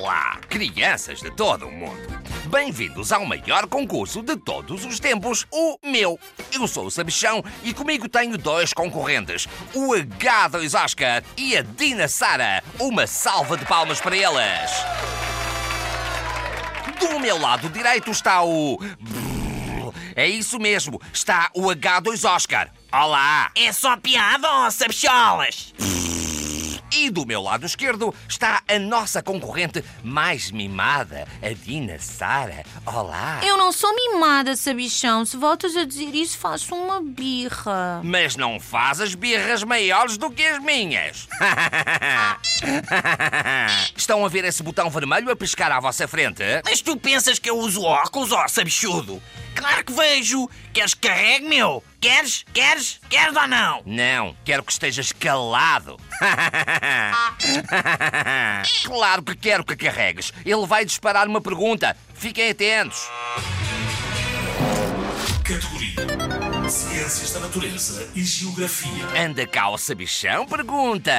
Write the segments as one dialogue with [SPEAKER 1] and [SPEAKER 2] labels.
[SPEAKER 1] Olá, crianças de todo o mundo. Bem-vindos ao maior concurso de todos os tempos, o meu. Eu sou o Sabichão e comigo tenho dois concorrentes, o H2 Oscar e a Dina Sara. Uma salva de palmas para elas. Do meu lado direito está o. É isso mesmo, está o H2 Oscar. Olá!
[SPEAKER 2] É só piada, ó, sabicholas!
[SPEAKER 1] E do meu lado esquerdo está a nossa concorrente mais mimada, a Dina Sara. Olá!
[SPEAKER 3] Eu não sou mimada, sabichão. Se voltas a dizer isso, faço uma birra.
[SPEAKER 1] Mas não faz as birras maiores do que as minhas. Estão a ver esse botão vermelho a piscar à vossa frente?
[SPEAKER 2] Mas tu pensas que eu uso óculos, ó, sabichudo? Claro que vejo! Queres que carregue, meu? Queres? Queres? Queres ou não?
[SPEAKER 1] Não, quero que estejas calado. claro que quero que carregues. Ele vai disparar uma pergunta. Fiquem atentos.
[SPEAKER 4] Categoria: Ciências da Natureza e Geografia.
[SPEAKER 1] Anda cá o sabichão pergunta.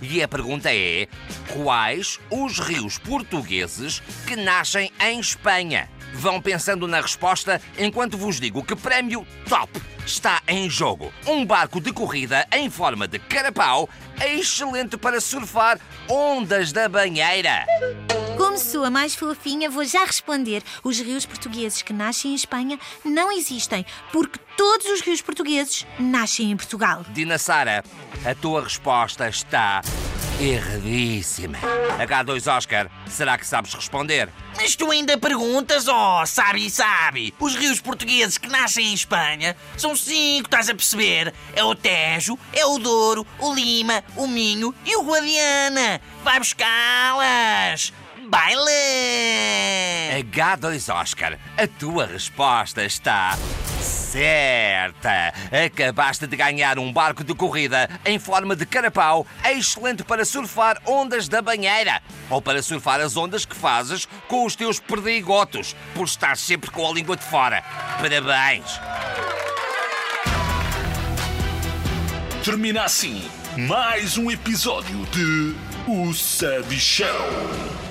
[SPEAKER 1] E a pergunta é: quais os rios portugueses que nascem em Espanha? Vão pensando na resposta enquanto vos digo que prémio top está em jogo. Um barco de corrida em forma de carapau, excelente para surfar ondas da banheira.
[SPEAKER 3] Como sou a mais fofinha, vou já responder. Os rios portugueses que nascem em Espanha não existem, porque todos os rios portugueses nascem em Portugal.
[SPEAKER 1] Dina Sara, a tua resposta está erradíssima. H2 Oscar, será que sabes responder?
[SPEAKER 2] Mas tu ainda perguntas, ó, sabe, sabe? Os rios portugueses que nascem em Espanha são cinco, estás a perceber? É o Tejo, é o Douro, o Lima, o Minho e o Guadiana. Vai buscá-las! Baile!
[SPEAKER 1] H2 Oscar, a tua resposta está certa. Acabaste de ganhar um barco de corrida em forma de carapau, excelente para surfar ondas da banheira ou para surfar as ondas que fazes com os teus perdigotos, por estar sempre com a língua de fora. Parabéns!
[SPEAKER 4] Termina assim mais um episódio de O Sabichão.